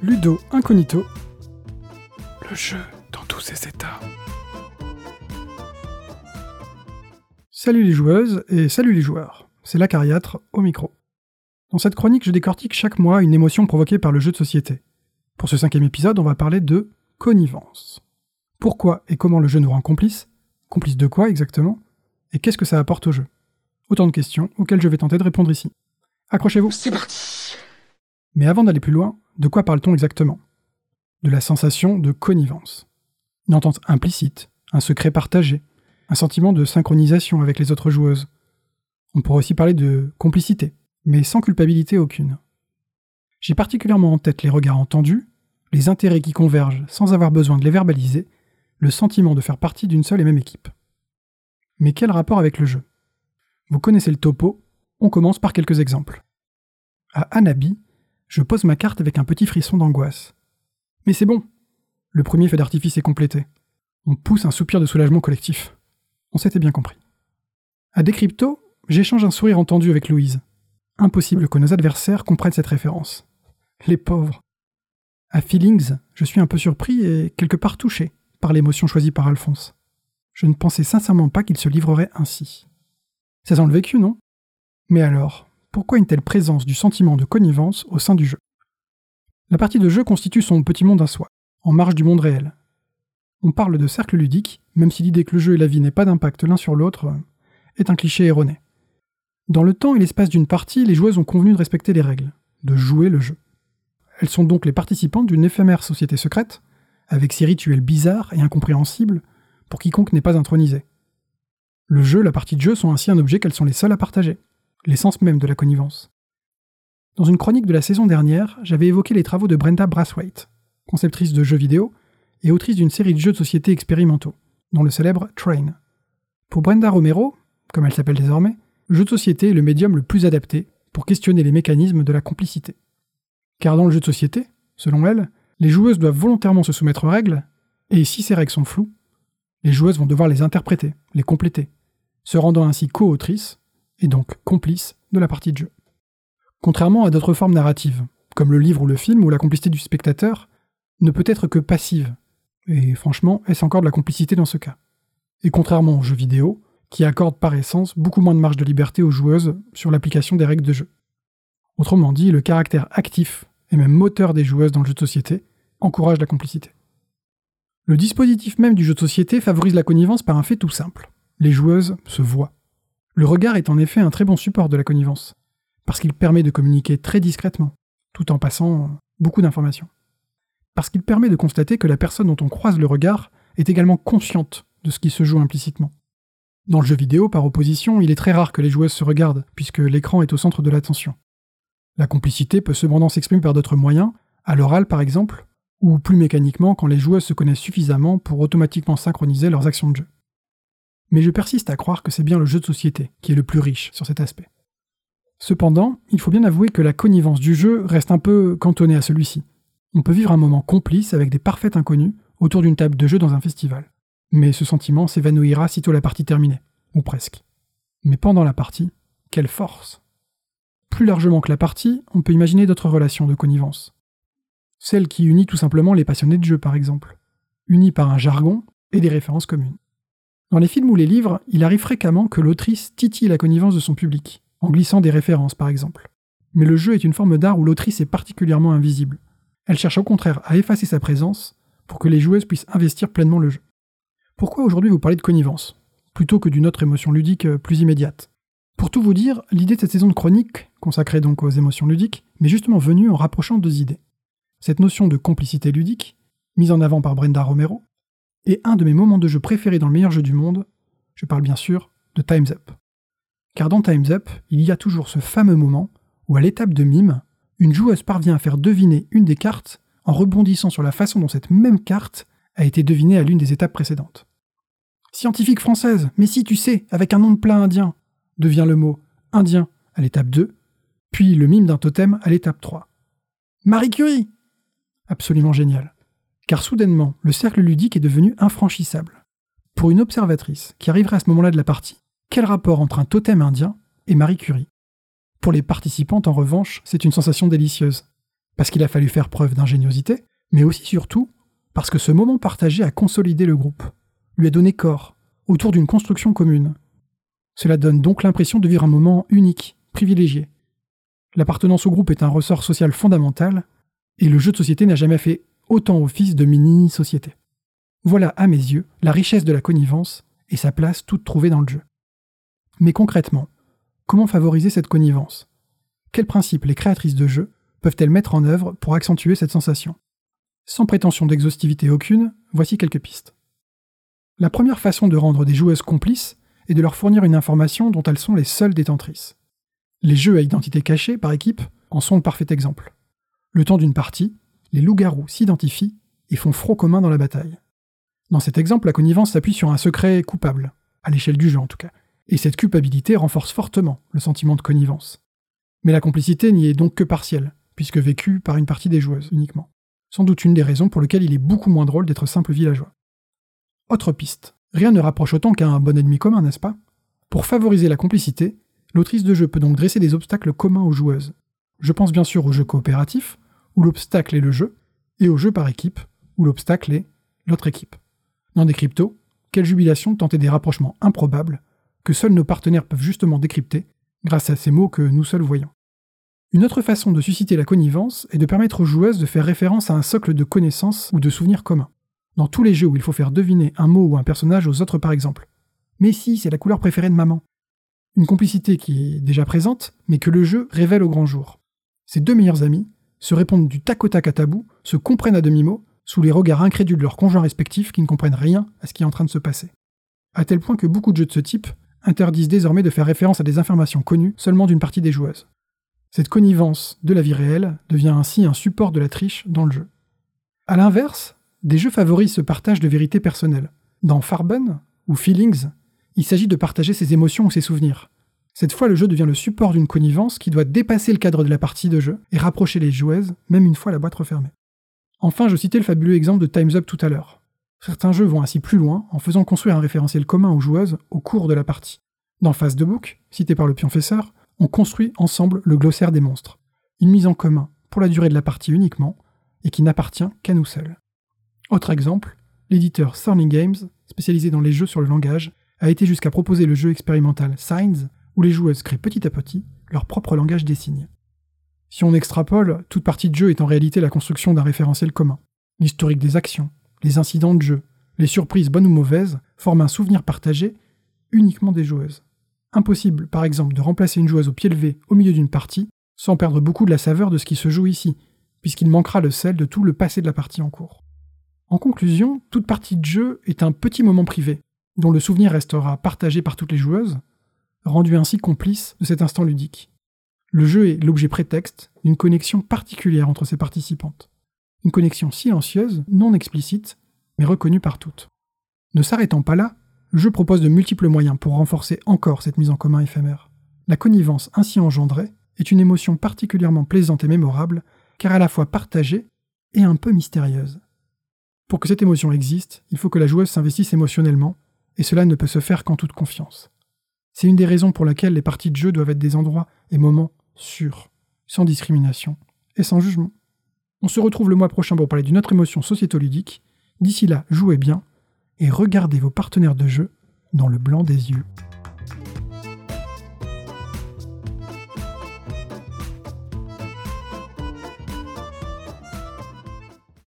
Ludo Incognito, le jeu dans tous ses états. Salut les joueuses et salut les joueurs, c'est l'acariâtre au micro. Dans cette chronique, je décortique chaque mois une émotion provoquée par le jeu de société. Pour ce cinquième épisode, on va parler de connivence. Pourquoi et comment le jeu nous rend complices? Complices de quoi exactement? Et qu'est-ce que ça apporte au jeu? Autant de questions auxquelles je vais tenter de répondre ici. Accrochez-vous. C'est parti Mais avant d'aller plus loin, de quoi parle-t-on exactement? De la sensation de connivence. Une entente implicite, un secret partagé, un sentiment de synchronisation avec les autres joueuses. On pourrait aussi parler de complicité, mais sans culpabilité aucune. J'ai particulièrement en tête les regards entendus, les intérêts qui convergent sans avoir besoin de les verbaliser, le sentiment de faire partie d'une seule et même équipe. Mais quel rapport avec le jeu? Vous connaissez le topo, on commence par quelques exemples. À Anabi, je pose ma carte avec un petit frisson d'angoisse. Mais c'est bon Le premier feu d'artifice est complété. On pousse un soupir de soulagement collectif. On s'était bien compris. À Décrypto, j'échange un sourire entendu avec Louise. Impossible que nos adversaires comprennent cette référence. Les pauvres. À Feelings, je suis un peu surpris et quelque part touché par l'émotion choisie par Alphonse. Je ne pensais sincèrement pas qu'il se livrerait ainsi. Ça sent le vécu, non? Mais alors, pourquoi une telle présence du sentiment de connivence au sein du jeu? La partie de jeu constitue son petit monde à soi, en marge du monde réel. On parle de cercle ludique, même si l'idée que le jeu et la vie n'aient pas d'impact l'un sur l'autre est un cliché erroné. Dans le temps et l'espace d'une partie, les joueuses ont convenu de respecter les règles, de jouer le jeu. Elles sont donc les participantes d'une éphémère société secrète, avec ses rituels bizarres et incompréhensibles pour quiconque n'est pas intronisé. Le jeu, la partie de jeu sont ainsi un objet qu'elles sont les seules à partager, l'essence même de la connivence. Dans une chronique de la saison dernière, j'avais évoqué les travaux de Brenda Brathwaite, conceptrice de jeux vidéo et autrice d'une série de jeux de société expérimentaux, dont le célèbre Train. Pour Brenda Romero, comme elle s'appelle désormais, le jeu de société est le médium le plus adapté pour questionner les mécanismes de la complicité. Car dans le jeu de société, selon elle, les joueuses doivent volontairement se soumettre aux règles, et si ces règles sont floues, les joueuses vont devoir les interpréter, les compléter, se rendant ainsi co-autrices, et donc complices de la partie de jeu. Contrairement à d'autres formes narratives, comme le livre ou le film, où la complicité du spectateur ne peut être que passive, et franchement, est-ce encore de la complicité dans ce cas? Et contrairement aux jeux vidéo, qui accordent par essence beaucoup moins de marge de liberté aux joueuses sur l'application des règles de jeu. Autrement dit, le caractère actif et même moteur des joueuses dans le jeu de société encourage la complicité. Le dispositif même du jeu de société favorise la connivence par un fait tout simple. Les joueuses se voient. Le regard est en effet un très bon support de la connivence, parce qu'il permet de communiquer très discrètement, tout en passant beaucoup d'informations. Parce qu'il permet de constater que la personne dont on croise le regard est également consciente de ce qui se joue implicitement. Dans le jeu vidéo, par opposition, il est très rare que les joueuses se regardent, puisque l'écran est au centre de l'attention. La complicité peut cependant s'exprimer par d'autres moyens, à l'oral par exemple, ou plus mécaniquement quand les joueuses se connaissent suffisamment pour automatiquement synchroniser leurs actions de jeu. Mais je persiste à croire que c'est bien le jeu de société qui est le plus riche sur cet aspect. Cependant, il faut bien avouer que la connivence du jeu reste un peu cantonnée à celui-ci. On peut vivre un moment complice avec des parfaits inconnus autour d'une table de jeu dans un festival. Mais ce sentiment s'évanouira sitôt la partie terminée, ou presque. Mais pendant la partie, quelle force Plus largement que la partie, on peut imaginer d'autres relations de connivence. Celle qui unit tout simplement les passionnés de jeu, par exemple, unis par un jargon et des références communes. Dans les films ou les livres, il arrive fréquemment que l'autrice titille la connivence de son public, en glissant des références par exemple. Mais le jeu est une forme d'art où l'autrice est particulièrement invisible. Elle cherche au contraire à effacer sa présence pour que les joueuses puissent investir pleinement le jeu. Pourquoi aujourd'hui vous parlez de connivence, plutôt que d'une autre émotion ludique euh, plus immédiate? Pour tout vous dire, l'idée de cette saison de chronique, consacrée donc aux émotions ludiques, m'est justement venue en rapprochant deux idées. Cette notion de complicité ludique, mise en avant par Brenda Romero, est un de mes moments de jeu préférés dans le meilleur jeu du monde, je parle bien sûr de Time's Up. Car dans Time's Up, il y a toujours ce fameux moment où à l'étape de mime, une joueuse parvient à faire deviner une des cartes en rebondissant sur la façon dont cette même carte a été devinée à l'une des étapes précédentes. Scientifique française, mais si tu sais, avec un nom de plat indien, devient le mot indien à l'étape 2, puis le mime d'un totem à l'étape 3. Marie Curie absolument génial. Car soudainement, le cercle ludique est devenu infranchissable. Pour une observatrice qui arriverait à ce moment-là de la partie, quel rapport entre un totem indien et Marie Curie? Pour les participantes, en revanche, c'est une sensation délicieuse. parce qu'il a fallu faire preuve d'ingéniosité, mais aussi surtout parce que ce moment partagé a consolidé le groupe, lui a donné corps, autour d'une construction commune. Cela donne donc l'impression de vivre un moment unique, privilégié. L'appartenance au groupe est un ressort social fondamental, et le jeu de société n'a jamais fait autant office de mini-société. Voilà, à mes yeux, la richesse de la connivence et sa place toute trouvée dans le jeu. Mais concrètement, comment favoriser cette connivence? Quels principes les créatrices de jeux peuvent-elles mettre en œuvre pour accentuer cette sensation? Sans prétention d'exhaustivité aucune, voici quelques pistes. La première façon de rendre des joueuses complices est de leur fournir une information dont elles sont les seules détentrices. Les jeux à identité cachée, par équipe, en sont le parfait exemple. Le temps d'une partie, les loups-garous s'identifient et font front commun dans la bataille. Dans cet exemple, la connivence s'appuie sur un secret coupable, à l'échelle du jeu en tout cas, et cette culpabilité renforce fortement le sentiment de connivence. Mais la complicité n'y est donc que partielle, puisque vécue par une partie des joueuses uniquement. Sans doute une des raisons pour lesquelles il est beaucoup moins drôle d'être simple villageois. Autre piste. Rien ne rapproche autant qu'un bon ennemi commun, n'est-ce pas? Pour favoriser la complicité, l'autrice de jeu peut donc dresser des obstacles communs aux joueuses. Je pense bien sûr au jeu coopératif, où l'obstacle est le jeu, et au jeu par équipe, où l'obstacle est l'autre équipe. Dans des cryptos, quelle jubilation tenter des rapprochements improbables que seuls nos partenaires peuvent justement décrypter grâce à ces mots que nous seuls voyons. Une autre façon de susciter la connivence est de permettre aux joueuses de faire référence à un socle de connaissances ou de souvenirs communs. Dans tous les jeux où il faut faire deviner un mot ou un personnage aux autres par exemple. Mais si, c'est la couleur préférée de maman. Une complicité qui est déjà présente, mais que le jeu révèle au grand jour. Ces deux meilleurs amis se répondent du tac au tac à tabou, se comprennent à demi-mot, sous les regards incrédules de leurs conjoints respectifs qui ne comprennent rien à ce qui est en train de se passer. À tel point que beaucoup de jeux de ce type interdisent désormais de faire référence à des informations connues seulement d'une partie des joueuses. Cette connivence de la vie réelle devient ainsi un support de la triche dans le jeu. A l'inverse, des jeux favorisent ce partage de vérités personnelles. Dans Farben ou Feelings, il s'agit de partager ses émotions ou ses souvenirs. Cette fois, le jeu devient le support d'une connivence qui doit dépasser le cadre de la partie de jeu et rapprocher les joueuses, même une fois la boîte refermée. Enfin, je citais le fabuleux exemple de Time's Up tout à l'heure. Certains jeux vont ainsi plus loin en faisant construire un référentiel commun aux joueuses au cours de la partie. Dans Phase de Book, cité par le pionfesseur, on construit ensemble le glossaire des monstres, une mise en commun pour la durée de la partie uniquement, et qui n'appartient qu'à nous seuls. Autre exemple, l'éditeur Thorny Games, spécialisé dans les jeux sur le langage, a été jusqu'à proposer le jeu expérimental Signs, où les joueuses créent petit à petit leur propre langage des signes. Si on extrapole, toute partie de jeu est en réalité la construction d'un référentiel commun. L'historique des actions, les incidents de jeu, les surprises bonnes ou mauvaises forment un souvenir partagé uniquement des joueuses. Impossible, par exemple, de remplacer une joueuse au pied levé au milieu d'une partie sans perdre beaucoup de la saveur de ce qui se joue ici, puisqu'il manquera le sel de tout le passé de la partie en cours. En conclusion, toute partie de jeu est un petit moment privé, dont le souvenir restera partagé par toutes les joueuses, rendu ainsi complice de cet instant ludique. Le jeu est l'objet prétexte d'une connexion particulière entre ses participantes. Une connexion silencieuse, non explicite, mais reconnue par toutes. Ne s'arrêtant pas là, le jeu propose de multiples moyens pour renforcer encore cette mise en commun éphémère. La connivence ainsi engendrée est une émotion particulièrement plaisante et mémorable, car à la fois partagée et un peu mystérieuse. Pour que cette émotion existe, il faut que la joueuse s'investisse émotionnellement, et cela ne peut se faire qu'en toute confiance. C'est une des raisons pour laquelle les parties de jeu doivent être des endroits et moments sûr, sans discrimination et sans jugement. On se retrouve le mois prochain pour parler d'une autre émotion sociétoludique. D'ici là, jouez bien et regardez vos partenaires de jeu dans le blanc des yeux.